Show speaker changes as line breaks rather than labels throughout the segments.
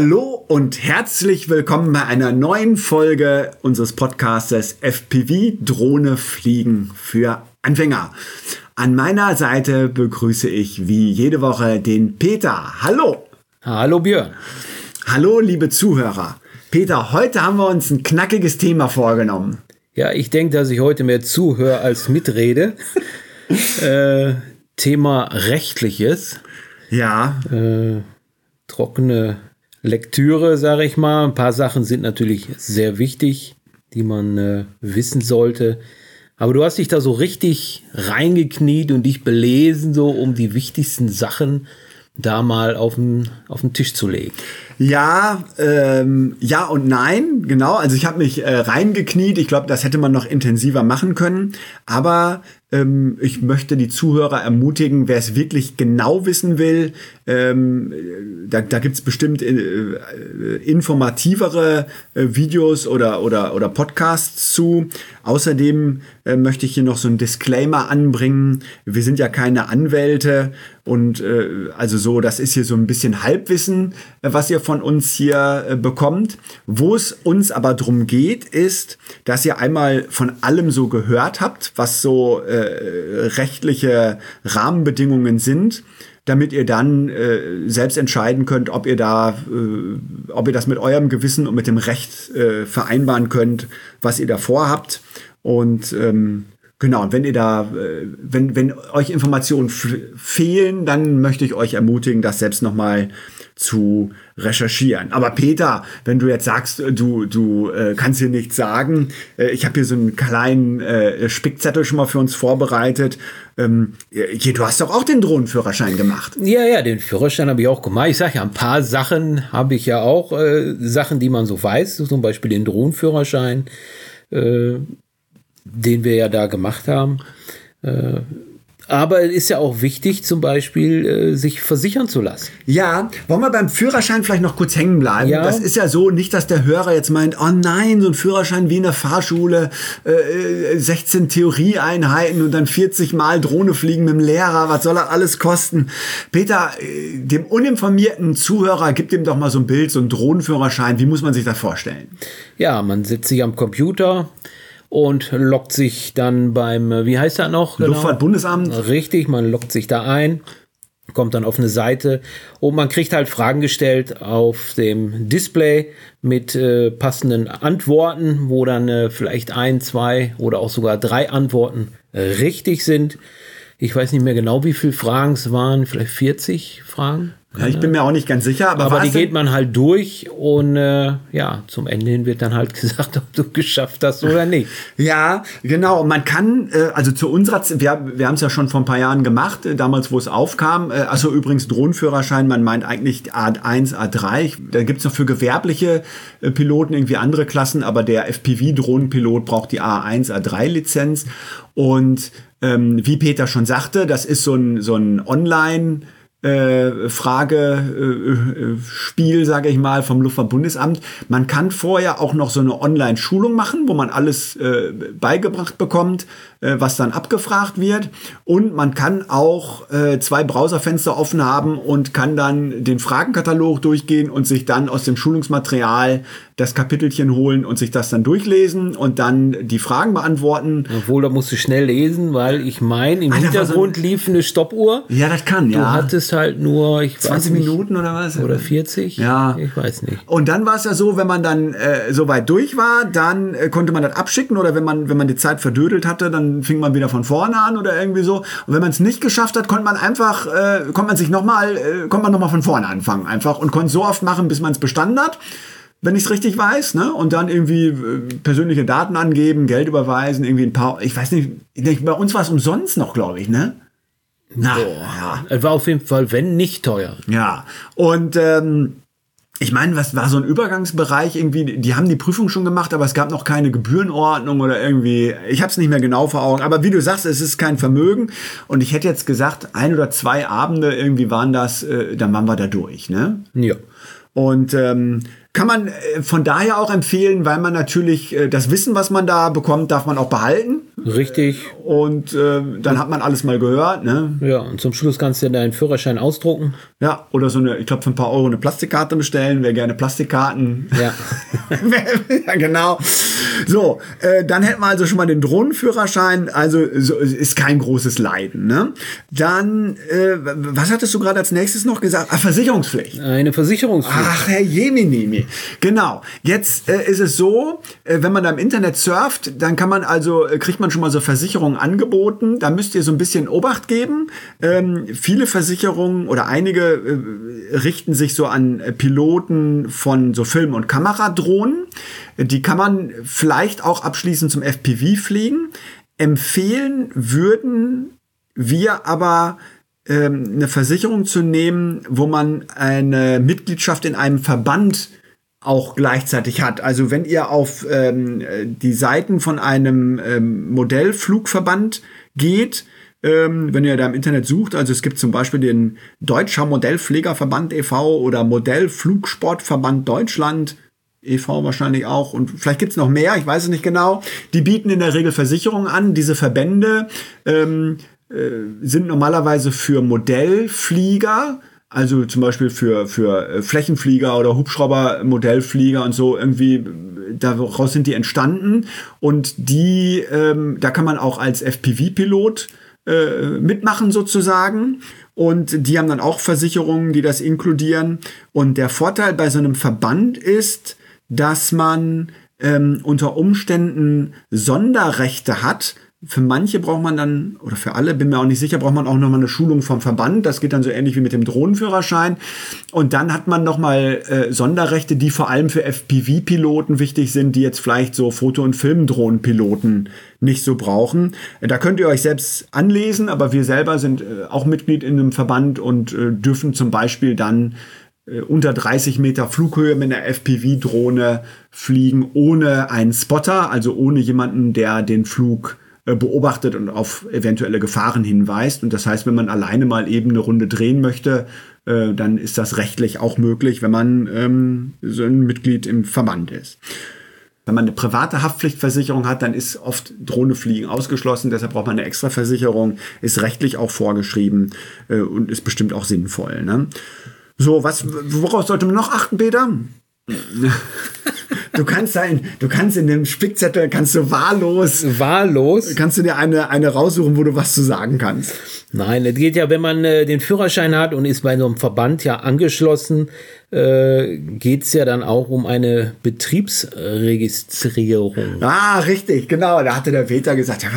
Hallo und herzlich willkommen bei einer neuen Folge unseres Podcastes FPV Drohne fliegen für Anfänger. An meiner Seite begrüße ich wie jede Woche den Peter. Hallo.
Hallo Björn.
Hallo liebe Zuhörer. Peter, heute haben wir uns ein knackiges Thema vorgenommen.
Ja, ich denke, dass ich heute mehr zuhöre als mitrede. äh, Thema Rechtliches.
Ja.
Äh, trockene Lektüre, sage ich mal. Ein paar Sachen sind natürlich sehr wichtig, die man äh, wissen sollte. Aber du hast dich da so richtig reingekniet und dich belesen, so um die wichtigsten Sachen da mal auf den, auf den Tisch zu legen.
Ja, ähm, ja und nein, genau. Also ich habe mich äh, reingekniet. Ich glaube, das hätte man noch intensiver machen können. Aber ähm, ich möchte die Zuhörer ermutigen, wer es wirklich genau wissen will, ähm, da, da gibt es bestimmt äh, äh, informativere äh, Videos oder, oder, oder Podcasts zu. Außerdem äh, möchte ich hier noch so ein Disclaimer anbringen. Wir sind ja keine Anwälte und äh, also so, das ist hier so ein bisschen Halbwissen, äh, was ihr von uns hier bekommt. Wo es uns aber drum geht, ist, dass ihr einmal von allem so gehört habt, was so äh, rechtliche Rahmenbedingungen sind, damit ihr dann äh, selbst entscheiden könnt, ob ihr da, äh, ob ihr das mit eurem Gewissen und mit dem Recht äh, vereinbaren könnt, was ihr da vorhabt. Und ähm, Genau, und wenn ihr da, äh, wenn, wenn euch Informationen fehlen, dann möchte ich euch ermutigen, das selbst nochmal zu recherchieren. Aber Peter, wenn du jetzt sagst, du, du äh, kannst hier nichts sagen, äh, ich habe hier so einen kleinen äh, Spickzettel schon mal für uns vorbereitet. Ähm, hier, du hast doch auch den Drohnenführerschein gemacht.
Ja, ja, den Führerschein habe ich auch gemacht. Ich sage ja, ein paar Sachen habe ich ja auch, äh, Sachen, die man so weiß, zum Beispiel den Drohnenführerschein. Den wir ja da gemacht haben. Äh, aber es ist ja auch wichtig, zum Beispiel äh, sich versichern zu lassen.
Ja, wollen wir beim Führerschein vielleicht noch kurz hängen bleiben? Ja. Das ist ja so, nicht, dass der Hörer jetzt meint, oh nein, so ein Führerschein wie in der Fahrschule, äh, 16 äh, Theorieeinheiten und dann 40 Mal Drohne fliegen mit dem Lehrer, was soll das alles kosten? Peter, dem uninformierten Zuhörer, gib ihm doch mal so ein Bild, so ein Drohnenführerschein, wie muss man sich das vorstellen?
Ja, man sitzt sich am Computer, und lockt sich dann beim, äh, wie heißt das noch?
Genau? Luftfahrtbundesamt.
Richtig, man lockt sich da ein, kommt dann auf eine Seite und man kriegt halt Fragen gestellt auf dem Display mit äh, passenden Antworten, wo dann äh, vielleicht ein, zwei oder auch sogar drei Antworten äh, richtig sind. Ich weiß nicht mehr genau, wie viele Fragen es waren, vielleicht 40 Fragen.
Ja, ich bin mir auch nicht ganz sicher, aber,
aber die geht man halt durch und äh, ja, zum Ende hin wird dann halt gesagt, ob du geschafft hast oder nicht.
ja, genau. Man kann, äh, also zu unserer, Z wir, wir haben es ja schon vor ein paar Jahren gemacht, äh, damals, wo es aufkam. Äh, also übrigens Drohnenführerschein, man meint eigentlich A1, A3. Da gibt's noch für gewerbliche äh, Piloten irgendwie andere Klassen, aber der FPV-Drohnenpilot braucht die A1, A3-Lizenz. Und ähm, wie Peter schon sagte, das ist so ein, so ein Online- äh, Fragespiel, äh, sage ich mal, vom Luftfahrtbundesamt. Man kann vorher auch noch so eine Online-Schulung machen, wo man alles äh, beigebracht bekommt, äh, was dann abgefragt wird. Und man kann auch äh, zwei Browserfenster offen haben und kann dann den Fragenkatalog durchgehen und sich dann aus dem Schulungsmaterial das Kapitelchen holen und sich das dann durchlesen und dann die Fragen beantworten.
Obwohl, da musst du schnell lesen, weil ich meine, im Alter, Hintergrund so lief eine Stoppuhr.
Ja, das kann,
ja. Du hattest halt nur, ich
20 nicht, Minuten oder was?
Oder 40?
Ja.
Ich weiß nicht.
Und dann war es ja so, wenn man dann äh, so weit durch war, dann äh, konnte man das abschicken oder wenn man, wenn man die Zeit verdödelt hatte, dann fing man wieder von vorne an oder irgendwie so. Und wenn man es nicht geschafft hat, konnte man einfach, äh, konnte man sich nochmal, äh, konnte man nochmal von vorne anfangen einfach und konnte so oft machen, bis man es bestanden hat wenn ich es richtig weiß, ne? Und dann irgendwie äh, persönliche Daten angeben, Geld überweisen, irgendwie ein paar, ich weiß nicht, bei uns war es umsonst noch, glaube ich, ne?
Na, Boah. ja. Es war auf jeden Fall, wenn nicht teuer.
Ja. Und ähm, ich meine, was war so ein Übergangsbereich irgendwie? Die haben die Prüfung schon gemacht, aber es gab noch keine Gebührenordnung oder irgendwie. Ich habe es nicht mehr genau vor Augen. Aber wie du sagst, es ist kein Vermögen. Und ich hätte jetzt gesagt, ein oder zwei Abende irgendwie waren das, äh, dann waren wir da durch, ne?
Ja.
Und ähm, kann man äh, von daher auch empfehlen, weil man natürlich äh, das Wissen, was man da bekommt, darf man auch behalten.
Richtig.
Und äh, dann hat man alles mal gehört. Ne?
Ja, und zum Schluss kannst du deinen Führerschein ausdrucken.
Ja, oder so eine, ich glaube, für ein paar Euro eine Plastikkarte bestellen. Wer gerne Plastikkarten.
Ja.
ja, genau. So, äh, dann hätten wir also schon mal den Drohnenführerschein. Also so, ist kein großes Leiden. Ne? Dann, äh, was hattest du gerade als nächstes noch gesagt? Ah, Versicherungspflicht.
Eine Versicherungspflicht.
Ach, Herr Jeminimi. Genau. Jetzt äh, ist es so, äh, wenn man da im Internet surft, dann kann man also, äh, kriegt man schon mal so Versicherungen angeboten. Da müsst ihr so ein bisschen Obacht geben. Ähm, viele Versicherungen oder einige äh, richten sich so an äh, Piloten von so Film- und Kameradrohnen. Die kann man vielleicht auch abschließend zum FPV fliegen. Empfehlen würden wir aber ähm, eine Versicherung zu nehmen, wo man eine Mitgliedschaft in einem Verband auch gleichzeitig hat. Also wenn ihr auf ähm, die Seiten von einem ähm, Modellflugverband geht, ähm, wenn ihr da im Internet sucht, also es gibt zum Beispiel den Deutscher Modellpflegerverband e.V. oder Modellflugsportverband Deutschland, e.V. wahrscheinlich auch und vielleicht gibt's noch mehr, ich weiß es nicht genau. Die bieten in der Regel Versicherungen an. Diese Verbände ähm, äh, sind normalerweise für Modellflieger, also zum Beispiel für, für äh, Flächenflieger oder Hubschrauber, Modellflieger und so irgendwie, daraus sind die entstanden. Und die, ähm, da kann man auch als FPV-Pilot äh, mitmachen sozusagen. Und die haben dann auch Versicherungen, die das inkludieren. Und der Vorteil bei so einem Verband ist, dass man ähm, unter Umständen Sonderrechte hat, für manche braucht man dann, oder für alle, bin mir auch nicht sicher, braucht man auch nochmal eine Schulung vom Verband. Das geht dann so ähnlich wie mit dem Drohnenführerschein. Und dann hat man nochmal äh, Sonderrechte, die vor allem für FPV-Piloten wichtig sind, die jetzt vielleicht so Foto- und Filmdrohnenpiloten nicht so brauchen. Da könnt ihr euch selbst anlesen, aber wir selber sind äh, auch Mitglied in einem Verband und äh, dürfen zum Beispiel dann äh, unter 30 Meter Flughöhe mit einer FPV-Drohne fliegen, ohne einen Spotter, also ohne jemanden, der den Flug beobachtet und auf eventuelle Gefahren hinweist. Und das heißt, wenn man alleine mal eben eine Runde drehen möchte, äh, dann ist das rechtlich auch möglich, wenn man ähm, so ein Mitglied im Verband ist. Wenn man eine private Haftpflichtversicherung hat, dann ist oft Drohnefliegen ausgeschlossen. Deshalb braucht man eine Extraversicherung. Ist rechtlich auch vorgeschrieben äh, und ist bestimmt auch sinnvoll. Ne? So, was, worauf sollte man noch achten, Peter? Du kannst ein, du kannst in dem Spickzettel kannst du wahllos,
Wahllos?
kannst du dir eine, eine raussuchen, wo du was zu sagen kannst.
Nein, es geht ja, wenn man äh, den Führerschein hat und ist bei so einem Verband ja angeschlossen, äh, geht es ja dann auch um eine Betriebsregistrierung.
Ah, richtig, genau. Da hatte der Peter gesagt, ja,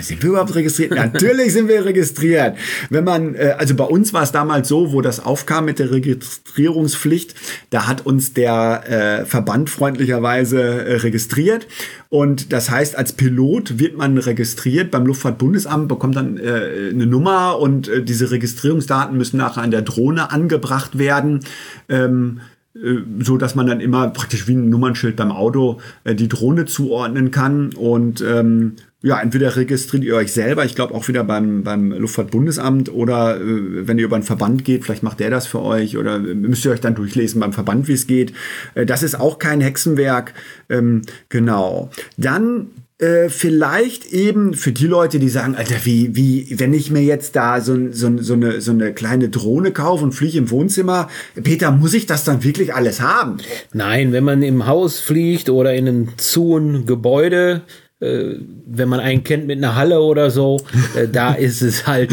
sind wir überhaupt registriert? Natürlich sind wir registriert. Wenn man, äh, also bei uns war es damals so, wo das aufkam mit der Registrierungspflicht, da hat uns der äh, Verband freundlicherweise äh, registriert. Und das heißt, als Pilot wird man registriert beim Luftfahrtbundesamt, bekommt dann äh, eine Nummer und äh, diese Registrierungsdaten müssen nachher an der Drohne angebracht werden. Ähm, äh, so dass man dann immer praktisch wie ein Nummernschild beim Auto äh, die Drohne zuordnen kann und ähm, ja, entweder registriert ihr euch selber, ich glaube auch wieder beim, beim Luftfahrtbundesamt oder äh, wenn ihr über einen Verband geht, vielleicht macht der das für euch oder müsst ihr euch dann durchlesen beim Verband, wie es geht. Äh, das ist auch kein Hexenwerk. Ähm, genau. Dann äh, vielleicht eben für die Leute, die sagen, Alter, wie, wie, wenn ich mir jetzt da so, so, so, eine, so eine kleine Drohne kaufe und fliege im Wohnzimmer, Peter, muss ich das dann wirklich alles haben?
Nein, wenn man im Haus fliegt oder in einem zu ein Gebäude, äh, wenn man einen kennt mit einer Halle oder so, äh, da ist es halt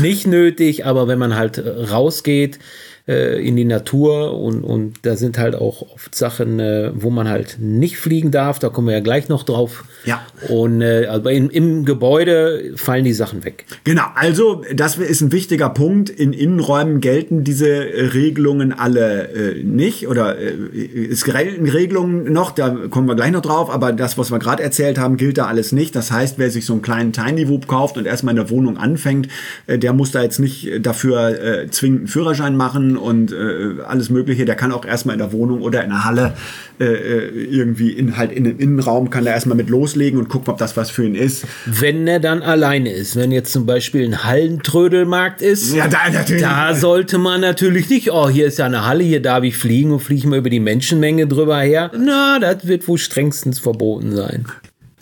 nicht nötig, aber wenn man halt äh, rausgeht, äh, in die Natur und, und da sind halt auch oft Sachen, äh, wo man halt nicht fliegen darf. Da kommen wir ja gleich noch drauf.
Ja.
Und äh, aber in, im Gebäude fallen die Sachen weg.
Genau, also das ist ein wichtiger Punkt. In Innenräumen gelten diese äh, Regelungen alle äh, nicht oder äh, es gelten Regelungen noch, da kommen wir gleich noch drauf, aber das, was wir gerade erzählt haben, gilt da alles nicht. Das heißt, wer sich so einen kleinen Tiny Whoop kauft und erstmal in der Wohnung anfängt, der muss da jetzt nicht dafür zwingend einen Führerschein machen Und äh, alles Mögliche. Der kann auch erstmal in der Wohnung oder in der Halle äh, äh irgendwie in, halt in dem Innenraum kann er erstmal mit loslegen und gucken, ob das was für ihn ist.
Wenn er dann alleine ist, wenn jetzt zum Beispiel ein Hallentrödelmarkt ist, ja, da, natürlich. da sollte man natürlich nicht, oh, hier ist ja eine Halle, hier darf ich fliegen und fliege mal über die Menschenmenge drüber her. Na, das wird wohl strengstens verboten sein.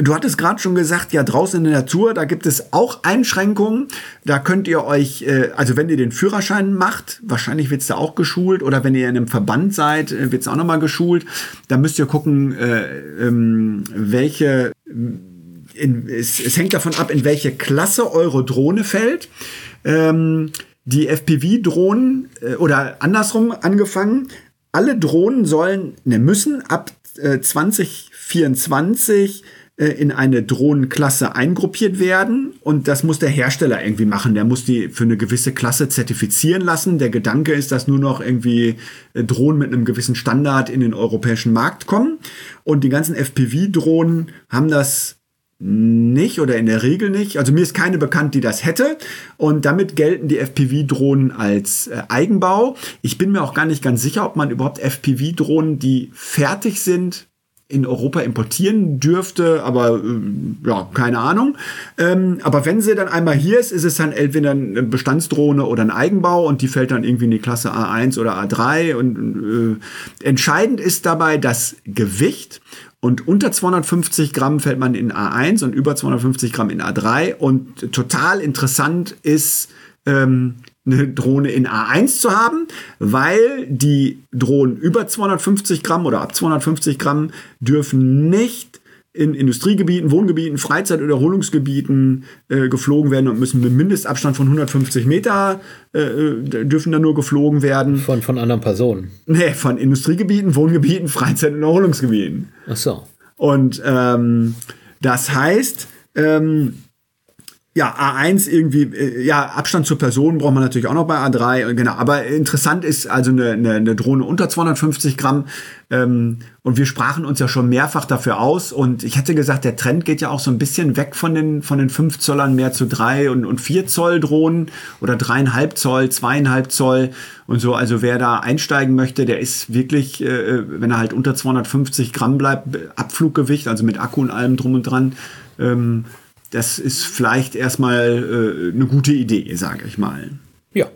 Du hattest gerade schon gesagt, ja, draußen in der Natur, da gibt es auch Einschränkungen. Da könnt ihr euch, äh, also wenn ihr den Führerschein macht, wahrscheinlich wird es da auch geschult, oder wenn ihr in einem Verband seid, äh, wird es auch nochmal geschult. Da müsst ihr gucken, äh, ähm, welche, in, es, es, hängt davon ab, in welche Klasse eure Drohne fällt. Ähm, die FPV-Drohnen, oder andersrum angefangen, alle Drohnen sollen, ne, müssen ab äh, 2024 äh, in eine Drohnenklasse eingruppiert werden und das muss der Hersteller irgendwie machen. Der muss die für eine gewisse Klasse zertifizieren lassen. Der Gedanke ist, dass nur noch irgendwie äh, Drohnen mit einem gewissen Standard in den europäischen Markt kommen und die ganzen FPV-Drohnen haben das nicht oder in der Regel nicht. Also mir ist keine bekannt, die das hätte. Und damit gelten die FPV-Drohnen als äh, Eigenbau. Ich bin mir auch gar nicht ganz sicher, ob man überhaupt FPV-Drohnen, die fertig sind, in Europa importieren dürfte, aber äh, ja, keine Ahnung. Ähm, aber wenn sie dann einmal hier ist, ist es dann entweder eine Bestandsdrohne oder ein Eigenbau und die fällt dann irgendwie in die Klasse A1 oder A3. Und äh, entscheidend ist dabei das Gewicht. Und unter 250 Gramm fällt man in A1 und über 250 Gramm in A3. Und total interessant ist, ähm, eine Drohne in A1 zu haben, weil die Drohnen über 250 Gramm oder ab 250 Gramm dürfen nicht in Industriegebieten, Wohngebieten, Freizeit- oder Erholungsgebieten äh, geflogen werden und müssen mit Mindestabstand von 150 Meter äh, äh, dürfen dann nur geflogen werden.
Von, von anderen Personen?
Nee, von Industriegebieten, Wohngebieten, Freizeit- und Erholungsgebieten.
Ach so.
Und ähm, das heißt, ähm, ja, A1 irgendwie, äh, ja, Abstand zur Person braucht man natürlich auch noch bei A3, genau. Aber interessant ist also eine, eine, eine Drohne unter 250 Gramm. Ähm, und wir sprachen uns ja schon mehrfach dafür aus. Und ich hätte gesagt, der Trend geht ja auch so ein bisschen weg von den, von den 5 Zollern mehr zu 3 und, und 4 Zoll Drohnen oder 3,5 Zoll, 2,5 Zoll und so. Also wer da einsteigen möchte, der ist wirklich, äh, wenn er halt unter 250 Gramm bleibt, Abfluggewicht, also mit Akku und allem drum und dran, ähm, das ist vielleicht erstmal äh, eine gute Idee, sage ich mal.
Ja.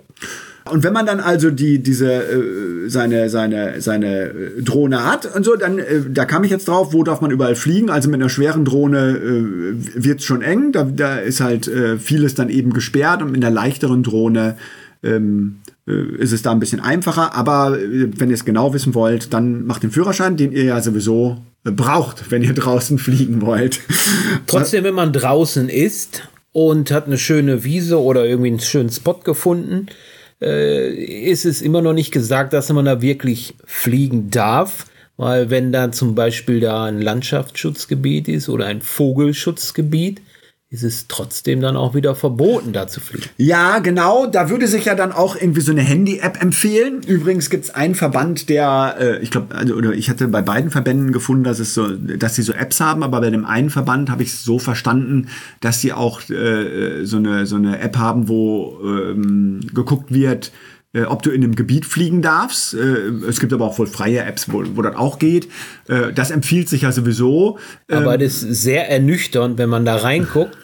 Und wenn man dann also die, diese, äh, seine, seine, seine äh, Drohne hat und so, dann, äh, da kam ich jetzt drauf, wo darf man überall fliegen? Also mit einer schweren Drohne äh, wird es schon eng, da, da ist halt äh, vieles dann eben gesperrt und mit einer leichteren Drohne ähm, äh, ist es da ein bisschen einfacher. Aber äh, wenn ihr es genau wissen wollt, dann macht den Führerschein, den ihr ja sowieso braucht, wenn ihr draußen fliegen wollt.
Trotzdem, wenn man draußen ist und hat eine schöne Wiese oder irgendwie einen schönen Spot gefunden, äh, ist es immer noch nicht gesagt, dass man da wirklich fliegen darf. Weil wenn da zum Beispiel da ein Landschaftsschutzgebiet ist oder ein Vogelschutzgebiet, ist es trotzdem dann auch wieder verboten, da zu fliegen.
Ja, genau. Da würde sich ja dann auch irgendwie so eine Handy-App empfehlen. Übrigens gibt es einen Verband, der, äh, ich glaube, also, oder ich hatte bei beiden Verbänden gefunden, dass es so, dass sie so Apps haben, aber bei dem einen Verband habe ich es so verstanden, dass sie auch äh, so, eine, so eine App haben, wo ähm, geguckt wird, äh, ob du in einem Gebiet fliegen darfst. Äh, es gibt aber auch wohl freie Apps, wo, wo das auch geht. Äh, das empfiehlt sich ja sowieso.
Aber ähm, das ist sehr ernüchternd, wenn man da reinguckt.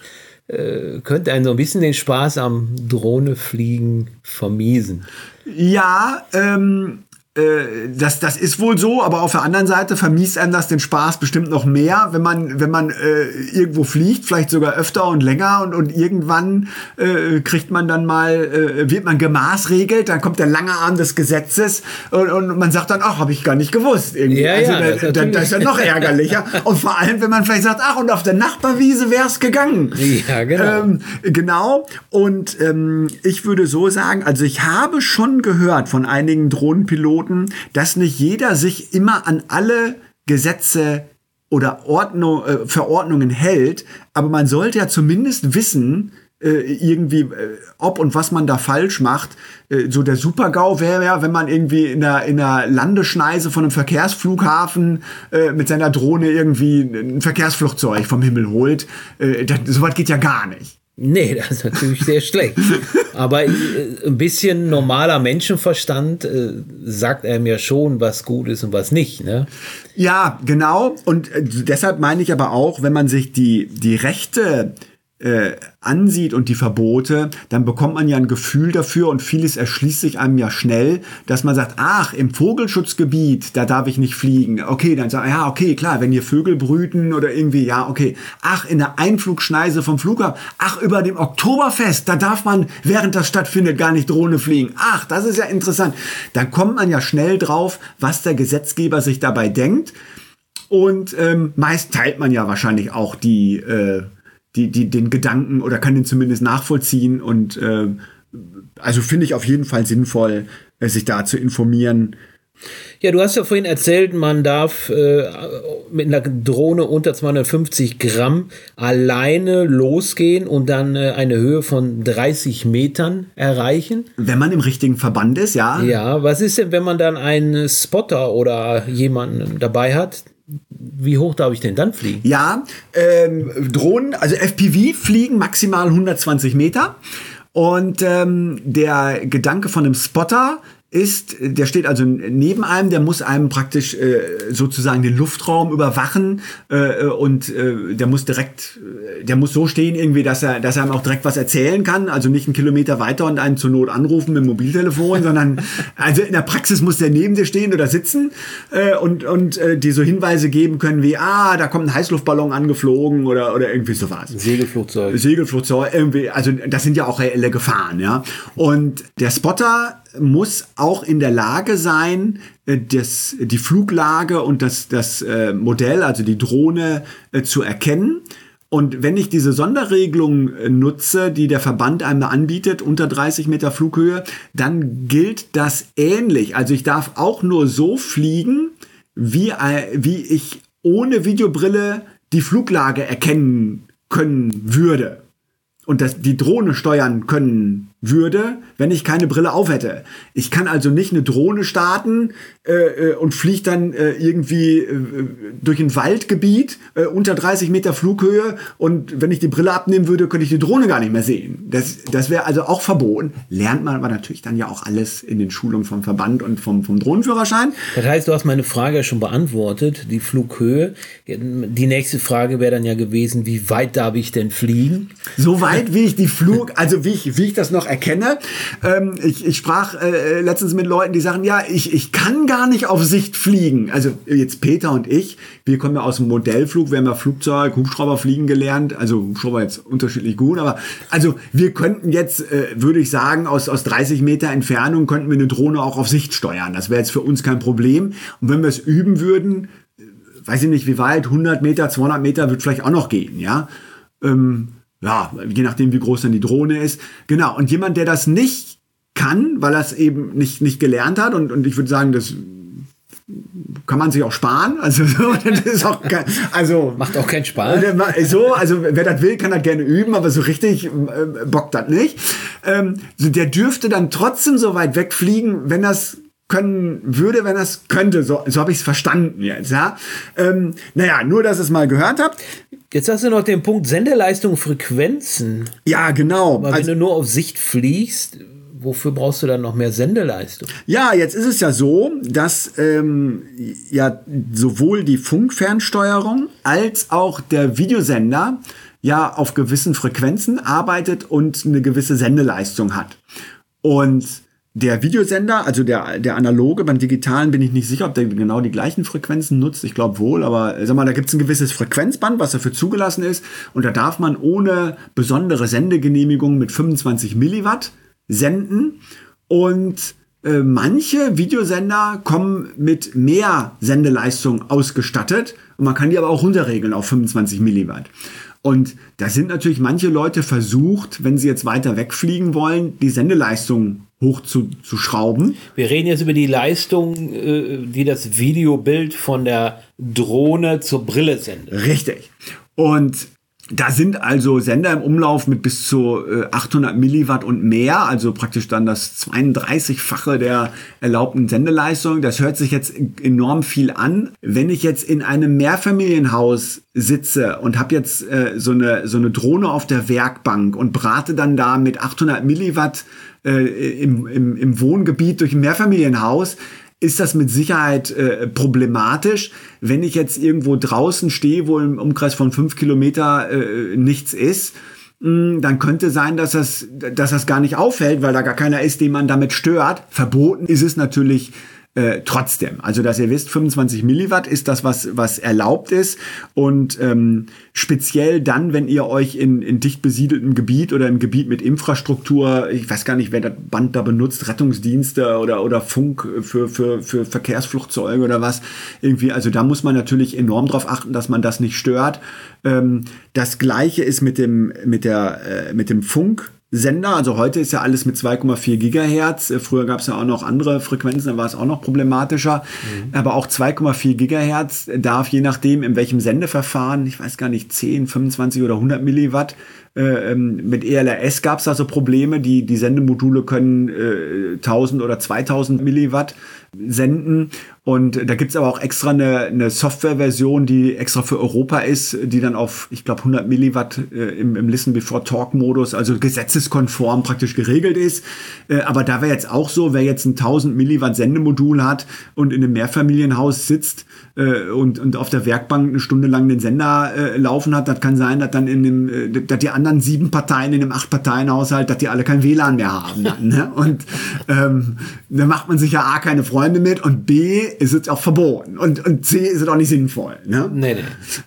Könnte einen so ein bisschen den Spaß am Drohnefliegen vermiesen.
Ja, ähm, äh, das, das ist wohl so, aber auf der anderen Seite vermiest einem das den Spaß bestimmt noch mehr, wenn man, wenn man äh, irgendwo fliegt, vielleicht sogar öfter und länger und, und irgendwann äh, kriegt man dann mal, äh, wird man gemaßregelt, dann kommt der lange Arm des Gesetzes und, und man sagt dann, ach, habe ich gar nicht gewusst. Irgendwie. Ja, also, ja, da, das, da, das ist ja noch ärgerlicher. und vor allem, wenn man vielleicht sagt, ach, und auf der Nachbarwiese wäre es gegangen.
Ja, genau.
Ähm, genau. Und ähm, ich würde so sagen, also ich habe schon gehört von einigen Drohnenpiloten, Piloten, dass nicht jeder sich immer an alle Gesetze oder Ordnung, äh, Verordnungen hält, aber man sollte ja zumindest wissen, äh, irgendwie, äh, ob und was man da falsch macht. Äh, so der Supergau wäre ja, wenn man irgendwie in der, in der Landeschneise von einem Verkehrsflughafen äh, mit seiner Drohne irgendwie ein Verkehrsflugzeug vom Himmel holt. Äh, das, sowas geht ja gar nicht.
Nee, das ist natürlich sehr schlecht. Aber äh, ein bisschen normaler Menschenverstand äh, sagt er mir schon, was gut ist und was nicht. Ne?
Ja, genau. Und äh, deshalb meine ich aber auch, wenn man sich die, die Rechte äh, ansieht und die Verbote, dann bekommt man ja ein Gefühl dafür und vieles erschließt sich einem ja schnell, dass man sagt, ach, im Vogelschutzgebiet, da darf ich nicht fliegen. Okay, dann sagt ja, okay, klar, wenn hier Vögel brüten oder irgendwie, ja, okay. Ach, in der Einflugschneise vom Flughafen, ach, über dem Oktoberfest, da darf man, während das stattfindet, gar nicht Drohne fliegen. Ach, das ist ja interessant. Dann kommt man ja schnell drauf, was der Gesetzgeber sich dabei denkt. Und ähm, meist teilt man ja wahrscheinlich auch die äh, die, die, den Gedanken oder kann den zumindest nachvollziehen und äh, also finde ich auf jeden Fall sinnvoll, äh, sich da zu informieren.
Ja, du hast ja vorhin erzählt, man darf äh, mit einer Drohne unter 250 Gramm alleine losgehen und dann äh, eine Höhe von 30 Metern erreichen.
Wenn man im richtigen Verband ist, ja.
Ja, was ist denn, wenn man dann einen Spotter oder jemanden dabei hat, wie hoch darf ich denn dann fliegen?
Ja, ähm, Drohnen, also FPV fliegen maximal 120 Meter. Und ähm, der Gedanke von einem Spotter ist, der steht also neben einem, der muss einem praktisch äh, sozusagen den Luftraum überwachen äh, und äh, der muss direkt, äh, der muss so stehen irgendwie, dass er, dass er einem auch direkt was erzählen kann, also nicht einen Kilometer weiter und einen zur Not anrufen mit dem Mobiltelefon, sondern also in der Praxis muss der neben dir stehen oder sitzen äh, und und äh, die so Hinweise geben können wie, ah, da kommt ein Heißluftballon angeflogen oder oder irgendwie sowas.
Segelflugzeug.
Segelflugzeug, irgendwie, also das sind ja auch reelle Gefahren, ja. Und der Spotter muss auch in der Lage sein, äh, das, die Fluglage und das, das äh, Modell, also die Drohne, äh, zu erkennen. Und wenn ich diese Sonderregelung nutze, die der Verband einem anbietet, unter 30 Meter Flughöhe, dann gilt das ähnlich. Also ich darf auch nur so fliegen, wie, wie ich ohne Videobrille die Fluglage erkennen können würde. Und das, die Drohne steuern können würde, wenn ich keine Brille auf hätte. Ich kann also nicht eine Drohne starten äh, äh und fliege dann äh, irgendwie äh, durch ein Waldgebiet äh, unter 30 Meter Flughöhe und wenn ich die Brille abnehmen würde, könnte ich die Drohne gar nicht mehr sehen. Das, das wäre also auch verboten. Lernt man aber natürlich dann ja auch alles in den Schulungen vom Verband und vom, vom Drohnenführerschein.
Das heißt, du hast meine Frage schon beantwortet, die Flughöhe. Die nächste Frage wäre dann ja gewesen, wie weit darf ich denn fliegen?
So weit, wie ich die Flug, also wie ich, wie ich das noch erkenne. Ähm, ich, ich sprach äh, letztens mit Leuten, die sagen, ja, ich, ich kann gar nicht auf Sicht fliegen. Also jetzt Peter und ich, wir kommen ja aus dem Modellflug, wir haben ja Flugzeug, Hubschrauber fliegen gelernt. Also Hubschrauber jetzt unterschiedlich gut, aber also wir könnten jetzt, äh, würde ich sagen, aus, aus 30 Meter Entfernung könnten wir eine Drohne auch auf Sicht steuern. Das wäre jetzt für uns kein Problem. Und wenn wir es üben würden, äh, weiß ich nicht wie weit, 100 Meter, 200 Meter wird vielleicht auch noch gehen, ja. Ähm, ja, je nachdem, wie groß dann die Drohne ist. Genau. Und jemand, der das nicht kann, weil er es eben nicht, nicht gelernt hat, und, und ich würde sagen, das kann man sich auch sparen. Also, das ist auch kein, also
macht auch keinen Spaß.
So, also wer das will, kann das gerne üben, aber so richtig äh, bockt das nicht. Ähm, der dürfte dann trotzdem so weit wegfliegen, wenn das können würde, wenn das könnte. So, so habe ich es verstanden jetzt. Ja, ähm, naja, nur dass ihr es mal gehört habt.
Jetzt hast du noch den Punkt Sendeleistung, Frequenzen.
Ja, genau.
Aber also, wenn du nur auf Sicht fliegst, wofür brauchst du dann noch mehr Sendeleistung?
Ja, jetzt ist es ja so, dass ähm, ja sowohl die Funkfernsteuerung als auch der Videosender ja auf gewissen Frequenzen arbeitet und eine gewisse Sendeleistung hat. Und der Videosender, also der, der analoge, beim digitalen bin ich nicht sicher, ob der genau die gleichen Frequenzen nutzt. Ich glaube wohl, aber sag mal, da gibt es ein gewisses Frequenzband, was dafür zugelassen ist. Und da darf man ohne besondere Sendegenehmigung mit 25 Milliwatt senden. Und äh, manche Videosender kommen mit mehr Sendeleistung ausgestattet. Und man kann die aber auch runterregeln auf 25 Milliwatt. Und da sind natürlich manche Leute versucht, wenn sie jetzt weiter wegfliegen wollen, die Sendeleistung hoch zu, zu schrauben.
Wir reden jetzt über die Leistung, äh, die das Videobild von der Drohne zur Brille sendet.
Richtig. Und da sind also Sender im Umlauf mit bis zu 800 äh, Milliwatt und mehr, also praktisch dann das 32-fache der erlaubten Sendeleistung. Das hört sich jetzt enorm viel an. Wenn ich jetzt in einem Mehrfamilienhaus sitze und habe jetzt äh, so, eine, so eine Drohne auf der Werkbank und brate dann da mit 800 Milliwatt äh, im, im, im Wohngebiet durch ein Mehrfamilienhaus, ist das mit Sicherheit äh, problematisch. Wenn ich jetzt irgendwo draußen stehe, wo im Umkreis von fünf Kilometer äh, nichts ist, hm, dann könnte sein, dass das, dass das gar nicht auffällt, weil da gar keiner ist, den man damit stört. Verboten ist es natürlich äh, trotzdem. Also, dass ihr wisst, 25 Milliwatt ist das, was, was erlaubt ist. Und ähm, speziell dann, wenn ihr euch in, in dicht besiedeltem Gebiet oder im Gebiet mit Infrastruktur, ich weiß gar nicht, wer das Band da benutzt, Rettungsdienste oder, oder Funk für, für, für Verkehrsflugzeuge oder was, irgendwie, also da muss man natürlich enorm drauf achten, dass man das nicht stört. Ähm, das gleiche ist mit dem, mit der, äh, mit dem Funk. Sender. Also heute ist ja alles mit 2,4 Gigahertz. Äh, früher gab es ja auch noch andere Frequenzen, da war es auch noch problematischer. Mhm. Aber auch 2,4 Gigahertz darf je nachdem, in welchem Sendeverfahren, ich weiß gar nicht, 10, 25 oder 100 Milliwatt, äh, ähm, mit ELRS gab es da so Probleme. Die, die Sendemodule können äh, 1000 oder 2000 Milliwatt senden. Und da gibt's aber auch extra eine, eine Softwareversion, die extra für Europa ist, die dann auf, ich glaube, 100 Milliwatt äh, im, im Listen Before Talk Modus, also gesetzeskonform praktisch geregelt ist. Äh, aber da wäre jetzt auch so, wer jetzt ein 1000 Milliwatt Sendemodul hat und in einem Mehrfamilienhaus sitzt äh, und, und auf der Werkbank eine Stunde lang den Sender äh, laufen hat, das kann sein, dass dann in dem, äh, dass die anderen sieben Parteien in dem Acht-Parteien-Haushalt, dass die alle kein WLAN mehr haben. Ne? Und ähm, da macht man sich ja A, keine Freunde mit und B, ist es auch verboten. Und, und C, ist es auch nicht sinnvoll. Ne? Nee, nee.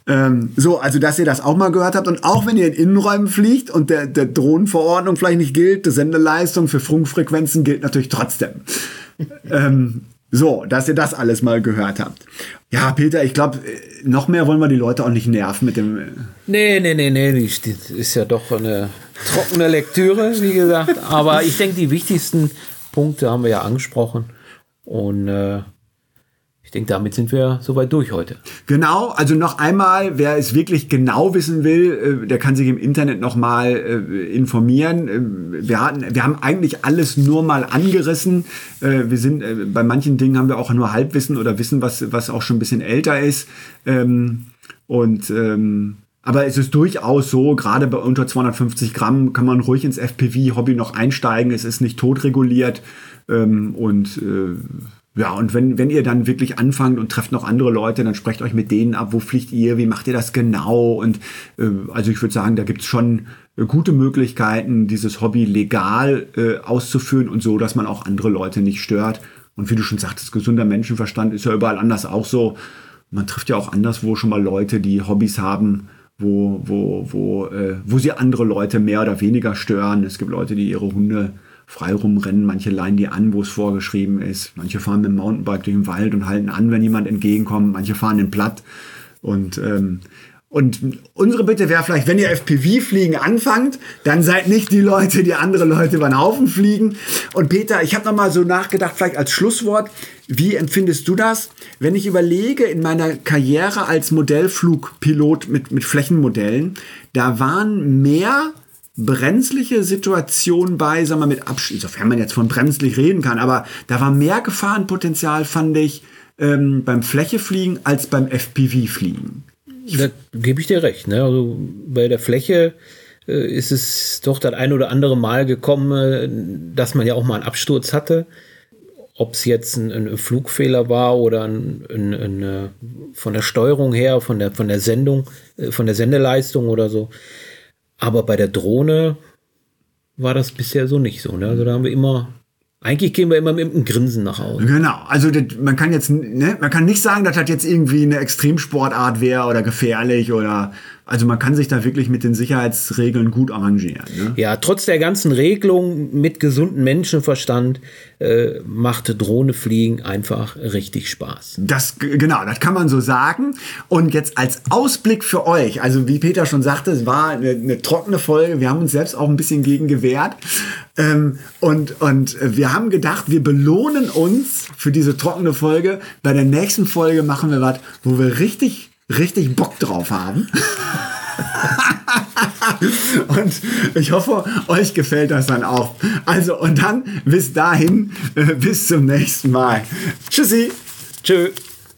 Ähm, so, also, dass ihr das auch mal gehört habt. Und auch wenn ihr in Innenräumen fliegt und der, der Drohnenverordnung vielleicht nicht gilt, die Sendeleistung für Funkfrequenzen gilt natürlich trotzdem. ähm, so, dass ihr das alles mal gehört habt. Ja, Peter, ich glaube, noch mehr wollen wir die Leute auch nicht nerven mit dem. Äh,
nee, nee, nee, nee, ist ja doch eine trockene Lektüre, wie gesagt. Aber ich denke, die wichtigsten Punkte haben wir ja angesprochen. Und äh, ich denke, damit sind wir soweit durch heute.
Genau, also noch einmal, wer es wirklich genau wissen will, äh, der kann sich im Internet nochmal äh, informieren. Äh, wir, hatten, wir haben eigentlich alles nur mal angerissen. Äh, wir sind, bei manchen Dingen haben wir auch nur Halbwissen oder Wissen, was, was auch schon ein bisschen älter ist. Ähm, und ähm, aber es ist durchaus so, gerade bei unter 250 Gramm kann man ruhig ins FPV-Hobby noch einsteigen. Es ist nicht totreguliert. Ähm, und ja, und wenn, wenn ihr dann wirklich anfangt und trefft noch andere Leute, dann sprecht euch mit denen ab, wo fliegt ihr, wie macht ihr das genau? Und äh, also ich würde sagen, da gibt's schon äh, gute Möglichkeiten, dieses Hobby legal äh, auszuführen und so, dass man auch andere Leute nicht stört. Und wie du schon sagtest, gesunder Menschenverstand ist ja überall anders auch so. Man trifft ja auch anderswo schon mal Leute, die Hobbys haben, wo, wo, wo, äh, wo sie andere Leute mehr oder weniger stören. Es gibt Leute, die ihre Hunde frei rumrennen. Manche leihen die an, wo es vorgeschrieben ist. Manche fahren mit dem Mountainbike durch den Wald und halten an, wenn jemand entgegenkommt. Manche fahren den Platt. Und, ähm, und unsere Bitte wäre vielleicht, wenn ihr FPV-Fliegen anfangt, dann seid nicht die Leute, die andere Leute über den Haufen fliegen. Und Peter, ich habe noch mal so nachgedacht, vielleicht als Schlusswort, wie empfindest du das, wenn ich überlege in meiner Karriere als Modellflugpilot mit, mit Flächenmodellen, da waren mehr brenzliche Situation bei, sagen wir mit Abschied, sofern man jetzt von brenzlig reden kann, aber da war mehr Gefahrenpotenzial, fand ich, ähm, beim Flächefliegen als beim FPV-Fliegen.
Da gebe ich dir recht. Ne? Also bei der Fläche äh, ist es doch das ein oder andere Mal gekommen, äh, dass man ja auch mal einen Absturz hatte. Ob es jetzt ein, ein, Flugfehler war oder ein, ein, äh, von der Steuerung her, von der, von der Sendung, äh, von der Sendeleistung oder so. Aber bei der Drohne war das bisher so nicht so. Ne? Also da haben wir immer eigentlich gehen wir immer mit einem Grinsen nach Hause.
Genau. Also das, man kann jetzt, ne, man kann nicht sagen, dass das jetzt irgendwie eine Extremsportart wäre oder gefährlich oder also man kann sich da wirklich mit den Sicherheitsregeln gut arrangieren. Ne?
Ja, trotz der ganzen Regelung mit gesundem Menschenverstand äh, macht Drohnefliegen einfach richtig Spaß.
Das genau, das kann man so sagen. Und jetzt als Ausblick für euch, also wie Peter schon sagte, es war eine, eine trockene Folge. Wir haben uns selbst auch ein bisschen gegen gewehrt. Ähm, und, und wir haben gedacht, wir belohnen uns für diese trockene Folge. Bei der nächsten Folge machen wir was, wo wir richtig richtig Bock drauf haben. und ich hoffe, euch gefällt das dann auch. Also, und dann bis dahin, äh, bis zum nächsten Mal. Tschüssi.
Tschö.